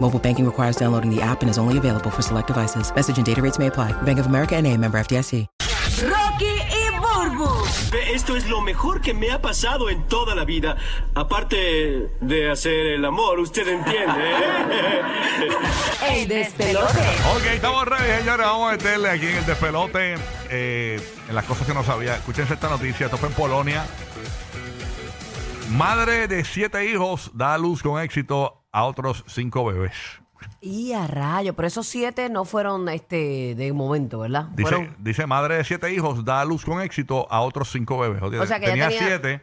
Mobile banking requires downloading the app and is only available for select devices. Message and data rates may apply. Bank of America and a member FDIC. Rocky y Burbu. Esto es lo mejor que me ha pasado en toda la vida. Aparte de hacer el amor, usted entiende. ¿eh? El despelote. Ok, estamos ready, señores. Vamos a meterle aquí en el despelote eh, en las cosas que no sabía. Escúchense esta noticia. Esto fue en Polonia. Madre de siete hijos da a luz con éxito a otros cinco bebés. Y a rayo, pero esos siete no fueron este de momento, ¿verdad? Dice, Fueron- dice madre de siete hijos da a luz con éxito a otros cinco bebés. O sea, que ya tenía, tenía- siete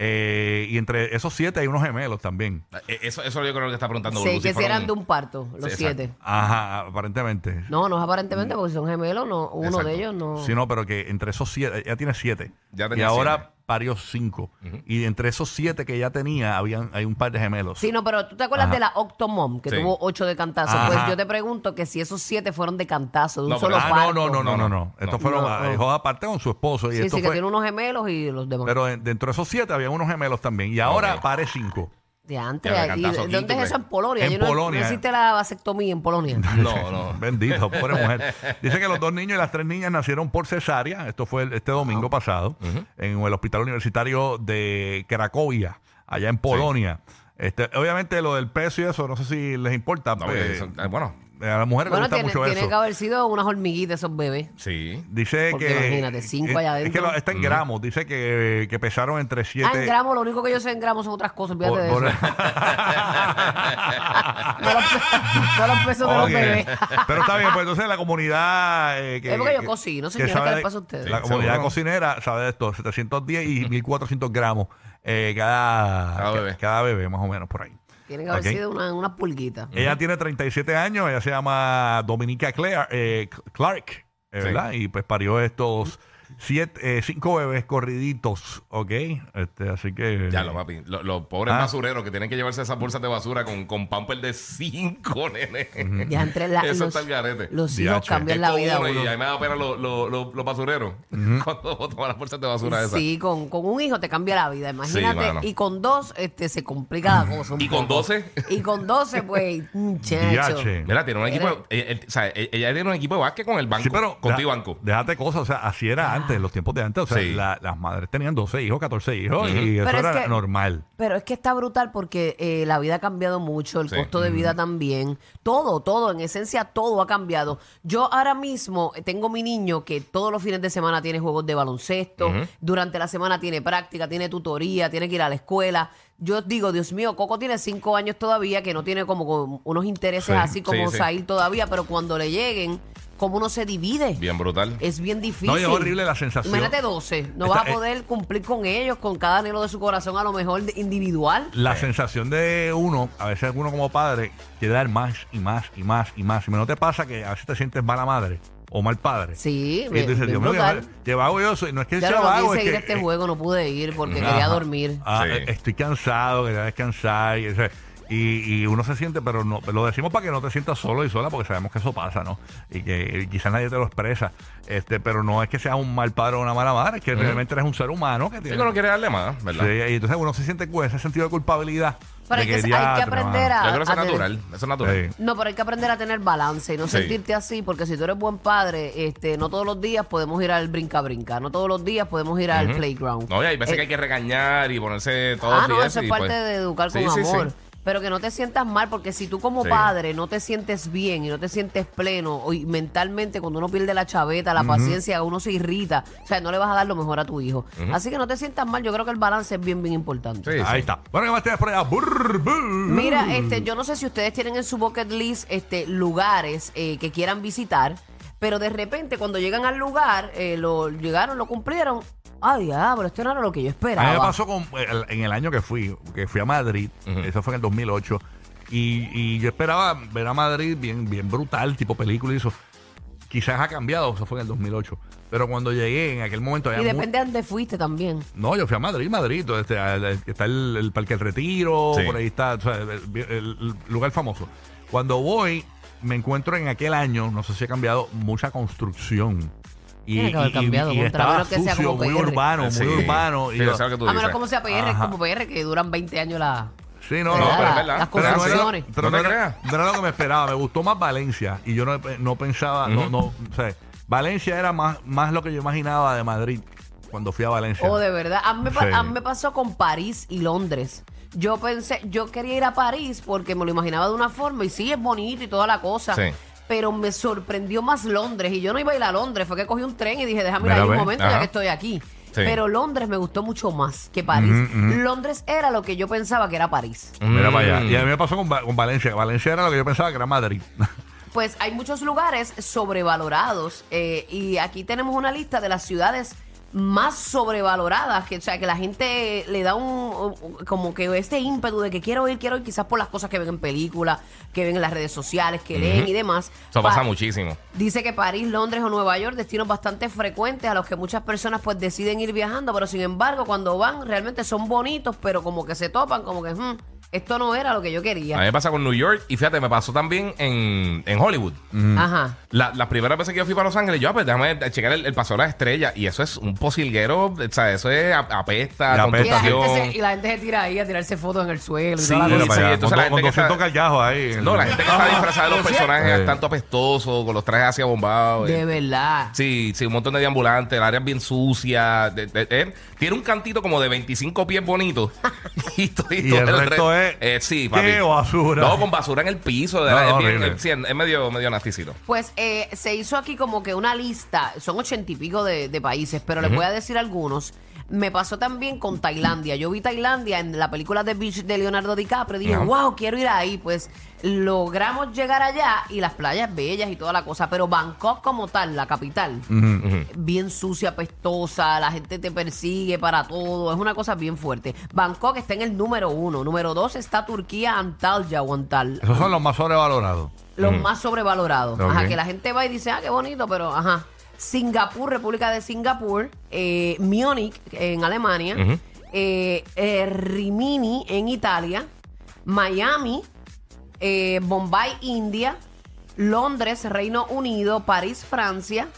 eh, y entre esos siete hay unos gemelos también. Eh, Eso, eso yo creo que está preguntando sí, Burbu, que si fueron- eran de un parto, los Sí, exacto. siete. Ajá, aparentemente. No, no es aparentemente porque son gemelos, no, uno Exacto. de ellos no. Sí, no, pero que entre esos siete, ella tiene siete. Ya y tenía ahora siete. Parió cinco. Y entre esos siete que ella tenía, habían, hay un par de gemelos. Sí, no, pero tú te acuerdas Ajá. de la Octomom, que Sí. tuvo ocho de cantazo. Ajá. Pues yo te pregunto que si esos siete fueron de cantazo, de un No, solo pero- Ah, no, parto. no, no, no, no, no. Estos No. fueron No, ah, aparte con su esposo. Y Sí, esto sí, que fue- tiene unos gemelos y los demás. Pero en- dentro de esos siete había unos gemelos también. Y ahora Ok. pare cinco. De antes, Ya, de ¿y cantazo, ¿dónde es eso en Polonia? En Yo no- Polonia. No existe la vasectomía en Polonia. No, no. Bendito, pobre mujer. Dice que los dos niños y las tres niñas nacieron por cesárea. Esto fue el- este domingo pasado en el Hospital Universitario de Cracovia, allá en Polonia. Este, obviamente lo del peso y eso, no sé si les importa. No, pues, porque eh, bueno, a las mujeres bueno, les gusta tiene, mucho tiene eso. que haber sido unas hormiguitas esos bebés. sí. Dice Porque que. imagínate, cinco allá Es que adentro. lo- está en gramos. Dice que, que pesaron entre 7. Ah, en gramos, lo único que yo sé en gramos son otras cosas, olvídate de eso. no, los, no los pesos de los Ok. bebés. Pero está bien, pues entonces la comunidad. eh, que, Es porque yo que- cocino, señora, ¿qué le de- pasa a ustedes? La Sí, comunidad seguro. cocinera sabe de esto: 710 y 1400 gramos eh, cada, Cada bebé. cada bebé, más o menos por ahí. Tiene que haber sido una- unas pulguitas. Ella tiene 37 años, ella se llama Dominica Clare- eh, Clark, eh. ¿verdad? Y pues parió estos siete, eh, cinco bebés corriditos, ¿ok? Este, así que... Ya lo, papi. Lo- Los pobres Ah. basureros que tienen que llevarse esas bolsas de basura con, con pamper de cinco, nene. Ya entre la- Eso los, está el garete. los hijos cambian la vida. uno uno. Y a mí me da pena los, los, los, los basureros cuando toman las bolsas de basura esas. Sí, con, con un hijo te cambia la vida, imagínate. y con dos este, se complica la cosa. un ¿Y con. 12? Y con 12, pues, muchacho. Diache. Mira, tiene un equipo. ella, él- o sea, ella ella tiene un equipo de básquet con el banco. Sí, pero con tu deja- banco. Déjate cosas, o sea, así era antes, en los tiempos de antes. O sea, Sí. la- las madres tenían 12 hijos, 14 hijos y eso Pero es era que- normal. Pero es que está brutal porque eh, la vida ha cambiado mucho, el Sí. costo de vida también. Todo, todo, en esencia, todo ha cambiado. Yo ahora mismo eh, tengo mi niño que todos los fines de semana tiene juegos de baloncesto, durante la semana tiene práctica, tiene tutoría, tiene que ir a la escuela. Yo digo, Dios mío, Coco tiene cinco años todavía, que no tiene como, como unos intereses Sí, así como sí, todavía, pero cuando le lleguen, como uno se divide. Bien brutal. Es bien difícil. No, y es horrible la sensación. Imagínate 12. No Esta- vas a poder cumplir con ellos, con cada anhelo de su corazón, a lo mejor de- individual. La sensación de uno, a veces uno como padre, quiere dar más y más y más y más. Y no te pasa que a veces te sientes mala madre o mal padre. Sí, Y bien- bien Dios mío, que, que vago yo soy. No es que Ya sea no, no vago, quise es ir que, a este eh, juego, no pude ir porque Ajá. quería dormir. Ah, Sí. eh, Estoy cansado, quería descansar. Y, o sea, y- y uno se siente, pero no lo decimos para que no te sientas solo y sola, porque sabemos que eso pasa, ¿no? Y que quizás nadie te lo expresa. este Pero no es que seas un mal padre o una mala madre, es que realmente eres un ser humano que Sí, tiene. que uno quiere darle más, ¿verdad? Sí, y entonces uno se siente con ese sentido de culpabilidad. Pero hay que- hay que diatre, aprender a- Yo creo que eso es tener- natural. Eso es natural. Sí. No, pero hay que aprender a tener balance y no Sí. sentirte así, porque si tú eres buen padre, este, no todos los días podemos ir al brinca-brinca, no todos los días podemos ir al playground. No, y hay veces Eh, que hay que regañar y ponerse todo Ah, no, eso es parte pues- de educar con sí, sí. amor. Pero que no te sientas mal, porque si tú como Sí. padre no te sientes bien y no te sientes pleno, o y mentalmente cuando uno pierde la chaveta, la paciencia, uno se irrita, o sea, no le vas a dar lo mejor a tu hijo. Así que no te sientas mal, yo creo que el balance es bien, bien importante. Sí, Ahí sí. está. Bueno, ¿qué más tienes por allá? Burr, burr. Mira, este, yo no sé si ustedes tienen en su bucket list este, lugares eh, que quieran visitar, pero de repente cuando llegan al lugar, eh, lo llegaron, lo cumplieron. Ah, diablo, esto no era lo que yo A esperaba. mí me pasó con, el- en el año que fui, que fui a Madrid, eso fue en el 2008, y, y yo esperaba ver a Madrid bien, bien brutal, tipo película y eso. Quizás ha cambiado, eso fue en el 2008. Pero cuando llegué, en aquel momento y había mu- depende de dónde fuiste también. No, yo fui a Madrid, Madrid. todo Este, el- el- está el, el Parque del Retiro, Sí. por ahí está, o sea, el, el- el lugar famoso. Cuando voy, me encuentro en aquel año, no sé si ha cambiado, mucha construcción. Y, Tiene que haber y- y- cambiado, y contra, a estaba menos que sea sucio, como muy PR. urbano, Sí. muy urbano. Y Sí, yo- yo sé lo que tú A menos dices. como sea PR, Ajá. como PR, que duran 20 años la... Sí, no, no, pero pero, es verdad. Las pero no era, construcciones. pero No no te era- creas. no era lo que me esperaba. Me gustó más Valencia. Y yo no, no pensaba, no, no, o sea, Valencia era más, más lo que yo imaginaba de Madrid cuando fui a Valencia. Oh, de verdad. A mí, me pa- Sí. a mí me pasó con París y Londres. Yo pensé, yo quería ir a París porque me lo imaginaba de una forma y sí, es bonito y toda la cosa. Sí. Pero me sorprendió más Londres y yo no iba a ir a Londres. Fue que cogí un tren y dije, déjame ir ahí un momento ya que estoy aquí. Sí. Pero Londres me gustó mucho más que París. Londres era lo que yo pensaba que era París. Mira para allá. Mm. Y a mí me pasó con, con Valencia. Valencia era lo que yo pensaba que era Madrid. Pues hay muchos lugares sobrevalorados eh, y aquí tenemos una lista de las ciudades más sobrevaloradas, que o sea que la gente le da un, como que este ímpetu de que quiero ir, quiero ir, quizás por las cosas que ven en películas, que ven en las redes sociales, que leen y demás. Eso pasa Pa- muchísimo. Dice que París, Londres o Nueva York, destinos bastante frecuentes a los que muchas personas pues deciden ir viajando, pero sin embargo cuando van realmente son bonitos, pero como que se topan, como que "Hmm, esto no era lo que yo A mí quería. me pasa con New York y fíjate, me pasó también en, en Hollywood. Ajá. La- las primeras veces que yo fui para Los Ángeles, yo, ah, pues déjame checar el, el paso de las estrellas. Y eso es un posilguero, o sea, eso es ap- apesta, Y apesta, Y la, gente se, y la gente se tira ahí a tirarse fotos en el suelo. y Sí, toda la Mira cosa. para allá. entonces con, la do- con gente que 200 está- callajos ahí. No, la gente que está disfrazada de los personajes Sí. tanto apestosos, con los trajes hacia bombados. De verdad. Sí, sí, un montón de deambulantes, el área es bien sucia. de- de- eh, tiene un cantito como de 25 pies bonito. y, todo- Y todo el resto re- es- Eh, sí, ¡Qué basura! No, con basura en el piso. de No, verdad, no, es, bien- horrible. es- sí, es medio, medio nasticito. Pues eh, se hizo aquí como que una lista, son ochenta y pico de, de países, pero les voy a decir algunos. Me pasó también con Tailandia. Yo vi Tailandia en la película The Beach de Leonardo DiCaprio y dije, Ajá. wow, quiero ir ahí. Pues logramos llegar allá y las playas bellas y toda la cosa, pero Bangkok como tal, la capital, bien sucia, pestosa, la gente te persigue para todo, es una cosa bien fuerte. Bangkok está en el número uno, número dos está Turquía, Antalya o Antal. Esos son los más sobrevalorados. Los más sobrevalorados. Ok. Ajá, que la gente va y dice, ah, qué bonito, pero ajá. Singapur, República de Singapur, eh, Múnich en Alemania, Ujú. eh, eh, Rimini en Italia, Miami, eh, Bombay, India, Londres, Reino Unido, París, Francia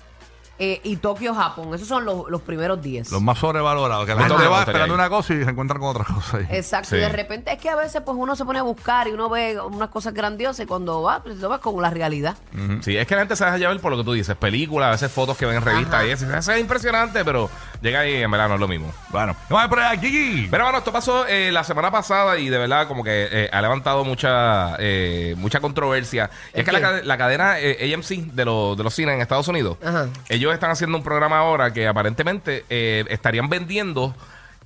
eh, y Tokio, Japón. Esos son los, los primeros 10. Los más sobrevalorados. Que la Ajá. gente Me va esperando una cosa y se encuentran con otra cosa. ahí. Exacto, Sí. y de repente es que a veces pues uno se pone a buscar y uno ve unas cosas grandiosas y cuando va, pues lo ves con la realidad. Sí, es que la gente se deja llevar por lo que tú dices. Películas, a veces fotos que ven en revistas y eso. Eso es impresionante, pero llega ahí en verdad no es lo mismo. Bueno, vamos a por ahí, Kiki. Pero bueno, esto pasó eh, la semana pasada y de verdad como que eh, ha levantado mucha eh, mucha controversia. Y es ¿El que la, la cadena eh, AMC de, los de los cines en Estados Unidos, Ajá. ellos están haciendo un programa ahora que aparentemente eh, estarían vendiendo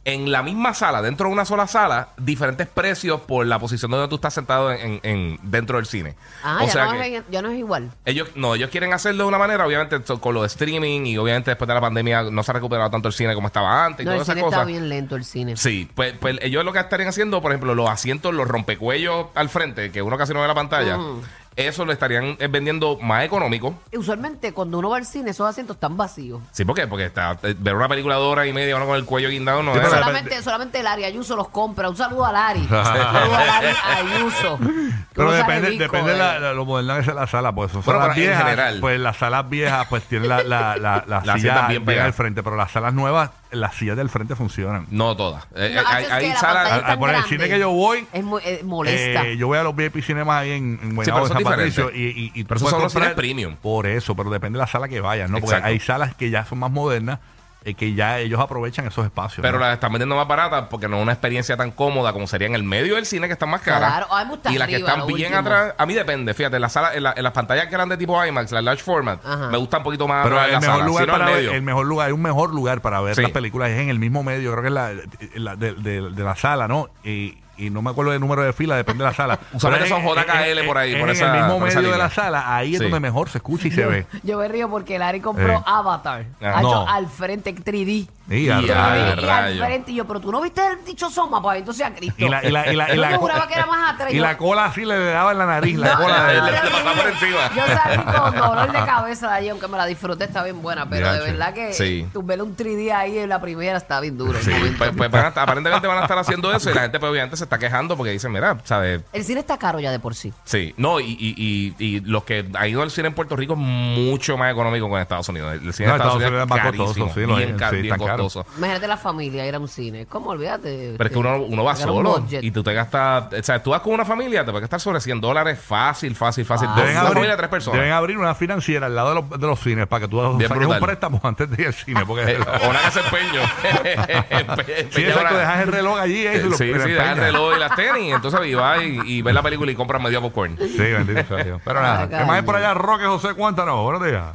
en la misma sala, dentro de una sola sala, diferentes precios por la posición donde tú estás sentado en, en- en- dentro del cine. Ah, o ya, sea no que- ya no es igual. ellos no, ellos quieren hacerlo de una manera, obviamente con lo de streaming y obviamente después de la pandemia no se ha recuperado tanto el cine como estaba antes y No, el todas esas cine está cosas. bien lento, el cine. Sí, pues, pues ellos lo que estarían haciendo, por ejemplo, los asientos, los rompecuellos al frente, que uno casi no ve la pantalla, Mm. Eso lo estarían eh, vendiendo más económico. Y Usualmente cuando uno va al cine, esos asientos están vacíos. Sí, ¿por qué? Porque está, eh, ver una película de hora y media, uno con el cuello guindado, no Sí, es. pero- solamente, solamente Lari Ayuso los compra. Un saludo a Lari. Un saludo a Lari Ayuso. Pero depende, rico, depende de eh. la, la- lo moderna que sea la sala, pues son Bueno, salas pero en general. Pues las salas viejas, pues tienen la, la, la, la Las silla sillas bien bien, al frente, pero las salas nuevas, las sillas del frente funcionan. No todas. Eh, No, eh, hay es que hay la salas. es Ah, tan el grande. cine que yo voy, Es muy, eh, molesta. Eh, yo voy a los VIP cinemas ahí en, en Guaynabo, pero en son San Patricio, diferentes. y, y, y tú Pero esos puedes son los comprar- cines premium. Por eso, pero depende de la sala que vayas, ¿no? Porque Exacto. hay salas que ya son más modernas, eh, que ya ellos aprovechan esos espacios. Pero ¿no? las están vendiendo más baratas porque no es una experiencia tan cómoda como sería en el medio del cine que están más caras. Claro, a mí me gusta y las que arriba, están bien último. atrás, a mí depende, fíjate, en, la sala, en, la- en las pantallas grandes tipo IMAX, la large format, Ajá. me gusta un poquito más Pero el la mejor sala, lugar para ver, el mejor lugar, hay un mejor lugar para ver Sí. las películas es en el mismo medio, creo que es la, la- de, de- de la sala, ¿no? Y, y no me acuerdo del número de fila, depende de la sala. Usualmente son JKL por ahí, es por en esa- el mismo por esa medio de línea. la sala, ahí es Sí. donde mejor se escucha y se ve. Yo me río porque Larry compró Eh. Avatar. Ah, Ha hecho no. al frente en 3D. Y a Y 3D, rayos. y al frente. Y yo, pero tú no viste el dicho Soma, pues entonces a Cristo. Y la, y la, y la, y Yo la, me juraba que era más atrás. y Yo- la cola así le daba en la nariz, la No, cola de le- pasaba por encima. Yo salí con dolor de cabeza de allí, aunque me la disfruté, está bien buena. Pero de verdad que Sí. tú ver un 3D ahí en la primera está bien duro. Sí, pues, pues van a estar- aparentemente van a estar haciendo eso y la gente pues obviamente se está quejando porque dicen, mira, ¿sabes? El cine está caro ya de por sí. Sí, no, y, y, y, y los que han ido al cine en Puerto Rico es mucho más económico que en Estados Unidos. El cine No, en Estados Estados Unidos Unidos es más costoso, sí, lo bien, sí, bien. Costoso. Imagínate la familia ir a un cine. Es como, olvídate. Pero es que uno, uno va solo y tú te gastas, o sea, tú vas con una familia, te puede gastar sobre 100 dólares fácil, fácil, fácil. Ah. Deben abrir, familia tres personas. deben abrir una financiera al lado de los, de los cines para que tú Bien saques un préstamo antes de ir al cine. Porque Eh, o una casa empeño. sí, exacto, dejas el reloj allí eh, y lo Sí, sí, dejas el reloj y las tenis. Entonces y vas y, y ves la película y compras medio popcorn. Sí, bendito sea Dios. Pero nada, ¿qué más hay por allá? Roque José, cuéntanos. Buenos días.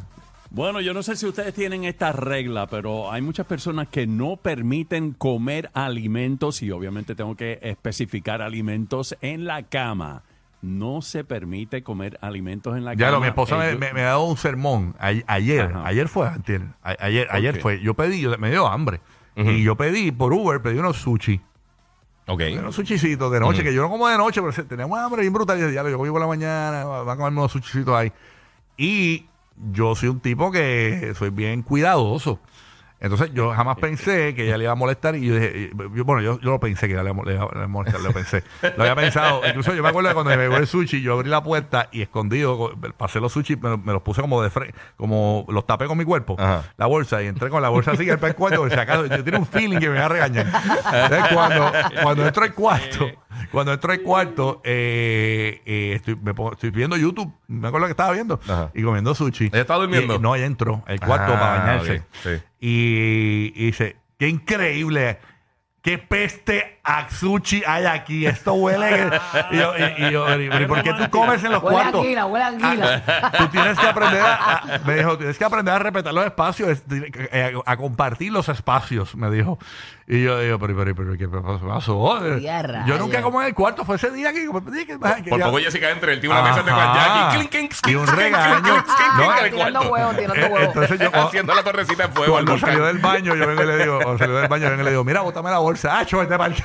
Bueno, yo no sé si ustedes tienen esta regla, pero hay muchas personas que no permiten comer alimentos y obviamente tengo que especificar alimentos en la cama. No se permite comer alimentos en la Ya cama. lo, mi esposa me, Ellos- me- me ha dado un sermón a- ayer. Ajá. Ayer fue, antier. A- ayer, ayer fue. Yo pedí, yo- me dio hambre. Y yo pedí por Uber, pedí unos sushi. Ok. Unos sushicitos de noche, que yo no como de noche, pero teníamos hambre bien brutal. Y ya lo yo voy por la mañana, van a comerme unos sushicitos ahí. Y yo soy un tipo que soy bien cuidadoso. Entonces yo jamás pensé que ella le iba a molestar y yo dije, yo- bueno, yo, yo lo pensé que ella le iba, le a molestar, lo pensé. Lo había pensado. Incluso yo me acuerdo de cuando me llegó el sushi, yo abrí la puerta y escondido, co- pasé los sushi, me, me los puse como de frente, como los tapé con mi cuerpo, Ajá. la bolsa, y entré con la bolsa así el cuarto, por si acaso, yo tenía un feeling que me iba a regañar. Entonces cuando, cuando entro al cuarto, cuando entro al cuarto, eh, eh, estoy, me pongo- estoy viendo YouTube, me acuerdo que estaba viendo, Ajá. y comiendo sushi. ¿Ella estaba durmiendo? Y- no, ella entró al cuarto Ah, para bañarse. ok, sí. Y, dice, qué increíble, qué peste a sushi hay aquí. Esto huele. y yo, y, y yo, ¿y por qué tú comes en los Huele a cuartos? anguila, huele a anguila. Tú tienes que aprender a, a- me dijo, tienes que aprender a respetar los espacios, es- eh, a, compartir los espacios, me dijo. Y yo digo, pero, pero, pero, ¿qué pasó? Ya, Yo rayos. nunca como en el cuarto, fue ese día que... que- que- que Por poco Jessica entre el tío una mesa de Ajá. Juan Jackie. Clink, clink, Y un clink, clink, regaño. clink, clink, clink, No, en el tirando cuarto. huevos, tirando Eh, huevos. entonces yo... Haciendo la torrecita de fuego al Cuando volcán. salió del baño, yo vengo y le digo, cuando salió del baño, yo vengo y le digo, mira, bótame la bolsa. ¡Ah, vete para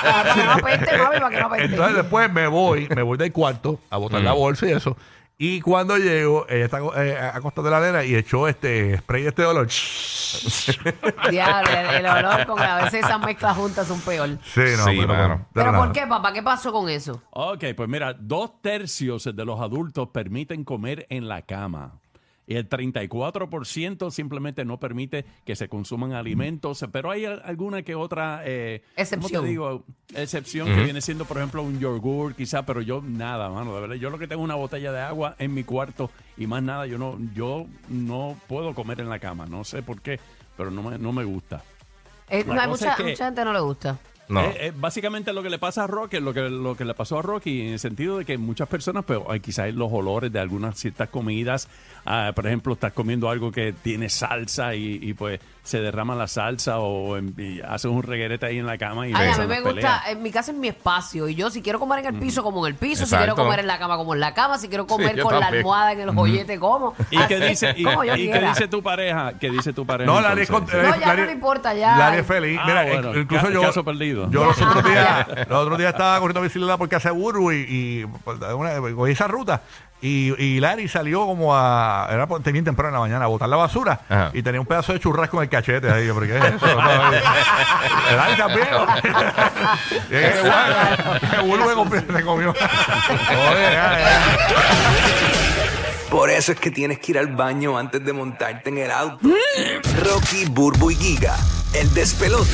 para que no apeste, mami, para que no apeste. Entonces después me voy, me voy del cuarto a botar la bolsa y eso. Y cuando llego, ella está eh, acostada de la arena y echó este spray de este olor. Diablo, el, el olor con a veces esas mezclas juntas son peor. no, Sí, pero, mano. ¿Pero por qué, papá? ¿Qué pasó con eso? Ok, pues mira, dos tercios de los adultos permiten comer en la cama. Y el 34% simplemente no permite que se consuman alimentos, pero hay al- alguna que otra eh, ¿cómo Excepción. te digo? excepción que viene siendo, por ejemplo, un yogur, quizá, pero yo nada, mano, de verdad. Yo lo que tengo es una botella de agua en mi cuarto y más nada, yo no, yo no puedo comer en la cama, no sé por qué, pero no me, no me gusta. Eh, no, hay mucha, es que- mucha gente no le gusta. No. Eh, eh, básicamente lo que le pasa a Rocky, lo que, lo que le pasó a Rocky, en el sentido de que muchas personas, pues hay quizás los olores de algunas ciertas comidas, ah, por ejemplo, estás comiendo algo que tiene salsa y, y, pues se derrama la salsa o en- y haces un reguerete ahí en la cama y Ay, a mí me gusta, peleas. en mi casa es mi espacio. Y yo si quiero comer en el piso, como en el piso. Si quiero comer en la cama, como en la cama. Si quiero comer con la almohada en el joyete, como. ¿Y qué dice, y, como yo y qué dice tu pareja? ¿Qué dice tu pareja? No, es entonces? con- No, ya no le importa, ya. Lali es feliz. Ah, Mira, bueno, in- incluso ca- yo. caso perdido. Yo los otros días, los otros días estaba corriendo bicicleta por casa de Burbu y, y pues, una- cogí esa ruta. Y, y Larry salió como a. Era por- bien temprano en la mañana a botar la basura. Ajá. Y tenía un pedazo de churrasco en el cachete ahí. yo, ¿Pero qué es eso? el Larry también. Y es que, guau, que Burbu se comió- se comió. Oye, ya, ya. Por eso es que tienes que ir al baño antes de montarte en el auto. Rocky, Burbu y Giga, el despelote.